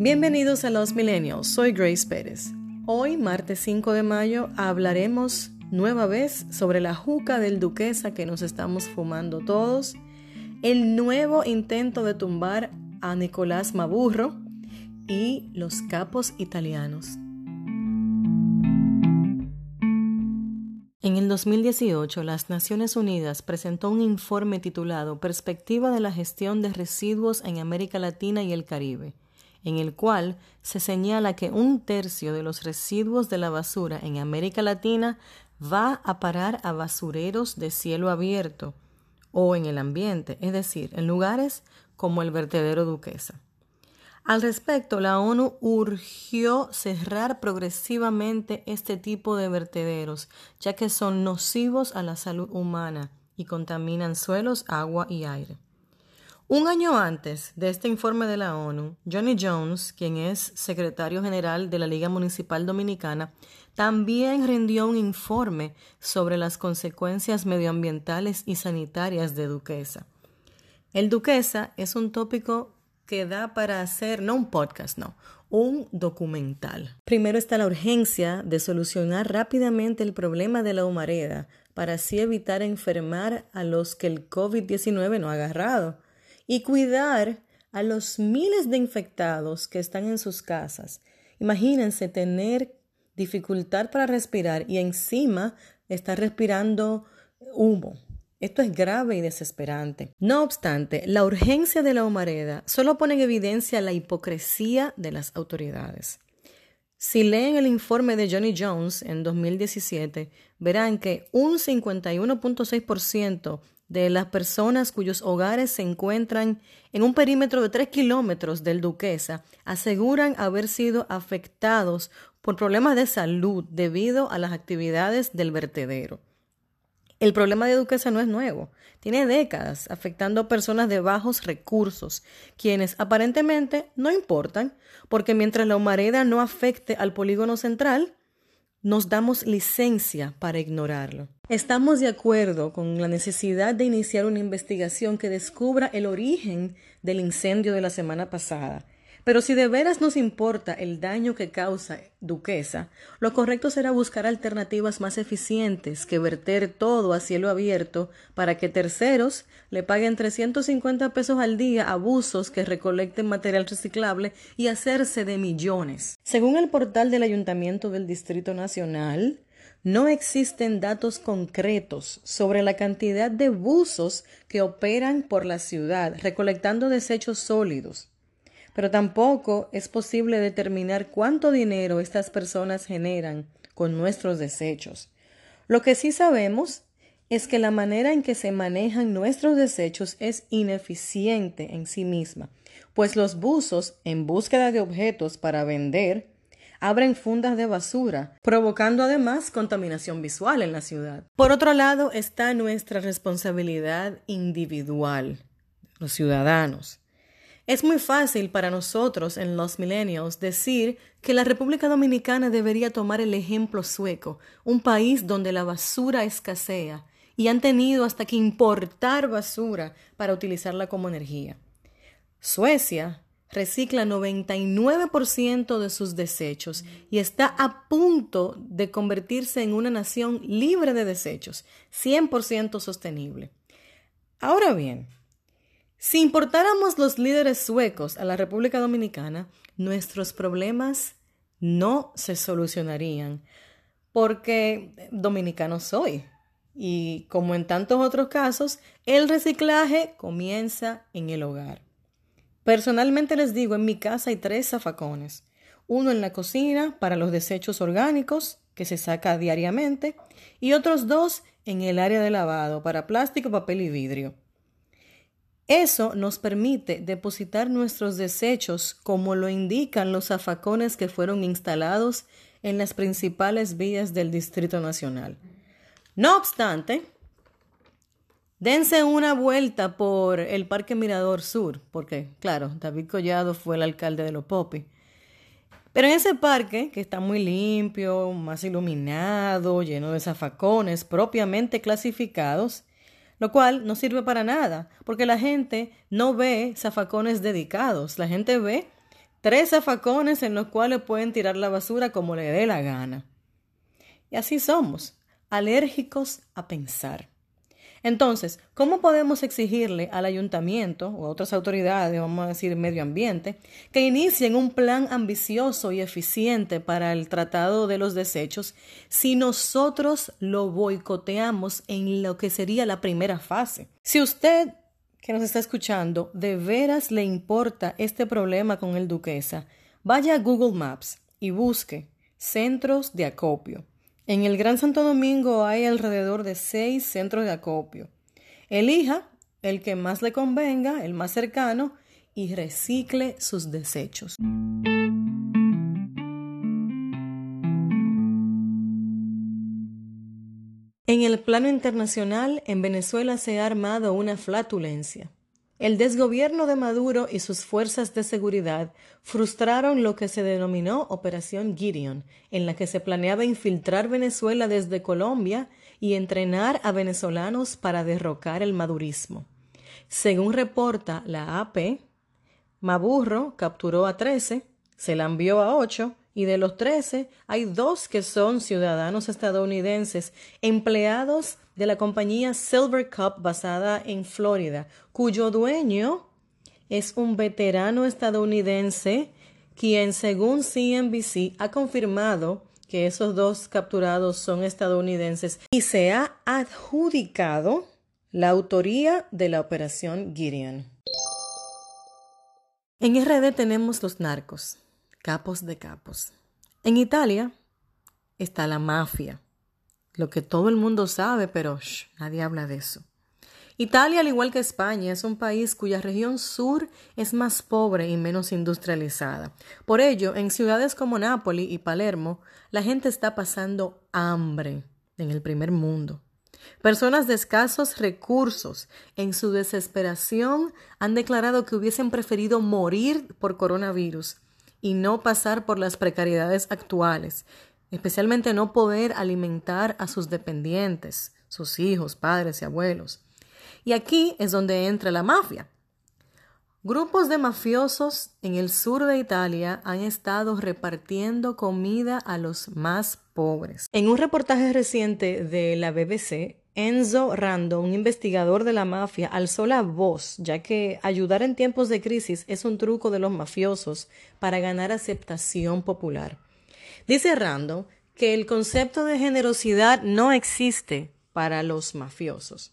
Bienvenidos a Los Millennials, soy Grace Pérez. Hoy, martes 5 de mayo, hablaremos nueva vez sobre la juca del duquesa que nos estamos fumando todos, el nuevo intento de tumbar a Nicolás Maburro y los capos italianos. En el 2018, las Naciones Unidas presentó un informe titulado Perspectiva de la gestión de residuos en América Latina y el Caribe, en el cual se señala que un tercio de los residuos de la basura en América Latina va a parar a basureros de cielo abierto o en el ambiente, es decir, en lugares como el vertedero Duquesa. Al respecto, la ONU urgió cerrar progresivamente este tipo de vertederos, ya que son nocivos a la salud humana y contaminan suelos, agua y aire. Un año antes de este informe de la ONU, Johnny Jones, quien es secretario general de la Liga Municipal Dominicana, también rindió un informe sobre las consecuencias medioambientales y sanitarias de Duquesa. El Duquesa es un tópico que da para hacer, no un podcast, no, un documental. Primero está la urgencia de solucionar rápidamente el problema de la humareda para así evitar enfermar a los que el COVID-19 no ha agarrado y cuidar a los miles de infectados que están en sus casas. Imagínense tener dificultad para respirar y encima estar respirando humo. Esto es grave y desesperante. No obstante, la urgencia de la humareda solo pone en evidencia la hipocresía de las autoridades. Si leen el informe de Johnny Jones en 2017, verán que un 51.6% de las personas cuyos hogares se encuentran en un perímetro de 3 kilómetros del Duquesa aseguran haber sido afectados por problemas de salud debido a las actividades del vertedero. El problema de Duquesa no es nuevo, tiene décadas afectando a personas de bajos recursos, quienes aparentemente no importan, porque mientras la humareda no afecte al polígono central, nos damos licencia para ignorarlo. Estamos de acuerdo con la necesidad de iniciar una investigación que descubra el origen del incendio de la semana pasada pero si de veras nos importa el daño que causa Duquesa, lo correcto será buscar alternativas más eficientes que verter todo a cielo abierto para que terceros le paguen 350 pesos al día a buzos que recolecten material reciclable y hacerse de millones. Según el portal del Ayuntamiento del Distrito Nacional, no existen datos concretos sobre la cantidad de buzos que operan por la ciudad recolectando desechos sólidos pero tampoco es posible determinar cuánto dinero estas personas generan con nuestros desechos. Lo que sí sabemos es que la manera en que se manejan nuestros desechos es ineficiente en sí misma, pues los buzos, en búsqueda de objetos para vender, abren fundas de basura, provocando además contaminación visual en la ciudad. Por otro lado está nuestra responsabilidad individual, los ciudadanos. Es muy fácil para nosotros en los millennials decir que la República Dominicana debería tomar el ejemplo sueco, un país donde la basura escasea y han tenido hasta que importar basura para utilizarla como energía. Suecia recicla 99% de sus desechos y está a punto de convertirse en una nación libre de desechos, 100% sostenible. Ahora bien, si importáramos los líderes suecos a la República Dominicana, nuestros problemas no se solucionarían, porque dominicano soy. Y como en tantos otros casos, el reciclaje comienza en el hogar. Personalmente les digo, en mi casa hay tres zafacones. Uno en la cocina para los desechos orgánicos, que se saca diariamente, y otros dos en el área de lavado para plástico, papel y vidrio. Eso nos permite depositar nuestros desechos como lo indican los zafacones que fueron instalados en las principales vías del Distrito Nacional. No obstante, dense una vuelta por el Parque Mirador Sur, porque, claro, David Collado fue el alcalde de Lopopi. Pero en ese parque, que está muy limpio, más iluminado, lleno de zafacones propiamente clasificados, lo cual no sirve para nada, porque la gente no ve zafacones dedicados, la gente ve tres zafacones en los cuales pueden tirar la basura como le dé la gana. Y así somos, alérgicos a pensar. Entonces, ¿cómo podemos exigirle al ayuntamiento o a otras autoridades, vamos a decir medio ambiente, que inicien un plan ambicioso y eficiente para el tratado de los desechos si nosotros lo boicoteamos en lo que sería la primera fase? Si usted que nos está escuchando de veras le importa este problema con el Duquesa, vaya a Google Maps y busque centros de acopio. En el Gran Santo Domingo hay alrededor de seis centros de acopio. Elija el que más le convenga, el más cercano, y recicle sus desechos. En el plano internacional, en Venezuela se ha armado una flatulencia. El desgobierno de Maduro y sus fuerzas de seguridad frustraron lo que se denominó Operación Gideon, en la que se planeaba infiltrar Venezuela desde Colombia y entrenar a venezolanos para derrocar el madurismo. Según reporta la AP, Maburro capturó a 13, se la envió a 8 y de los 13 hay dos que son ciudadanos estadounidenses empleados de la compañía Silver Cup basada en Florida, cuyo dueño es un veterano estadounidense quien según CNBC ha confirmado que esos dos capturados son estadounidenses y se ha adjudicado la autoría de la operación Gideon. En RD tenemos los narcos, capos de capos. En Italia está la mafia, lo que todo el mundo sabe, pero nadie habla de eso. Italia, al igual que España, es un país cuya región sur es más pobre y menos industrializada. Por ello, en ciudades como Nápoli y Palermo, la gente está pasando hambre en el primer mundo. Personas de escasos recursos, en su desesperación, han declarado que hubiesen preferido morir por coronavirus y no pasar por las precariedades actuales, especialmente no poder alimentar a sus dependientes, sus hijos, padres y abuelos. Y aquí es donde entra la mafia. Grupos de mafiosos en el sur de Italia han estado repartiendo comida a los más pobres. En un reportaje reciente de la BBC, Enzo Rando, un investigador de la mafia, alzó la voz, ya que ayudar en tiempos de crisis es un truco de los mafiosos para ganar aceptación popular. Dice Rando que el concepto de generosidad no existe para los mafiosos.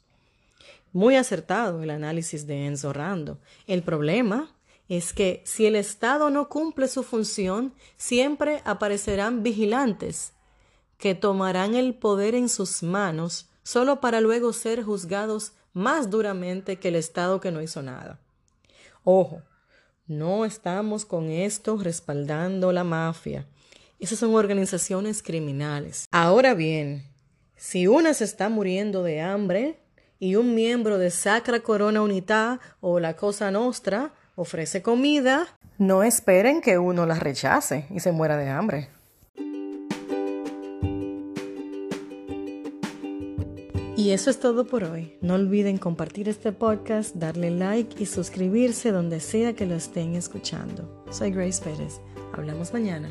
Muy acertado el análisis de Enzo Rando. El problema es que si el Estado no cumple su función, siempre aparecerán vigilantes que tomarán el poder en sus manos solo para luego ser juzgados más duramente que el Estado que no hizo nada. Ojo, no estamos con esto respaldando la mafia. Esas son organizaciones criminales. Ahora bien, si una se está muriendo de hambre y un miembro de Sacra Corona Unità o la Cosa Nostra ofrece comida, no esperen que uno la rechace y se muera de hambre. Y eso es todo por hoy. No olviden compartir este podcast, darle like y suscribirse donde sea que lo estén escuchando. Soy Grace Pérez. Hablamos mañana.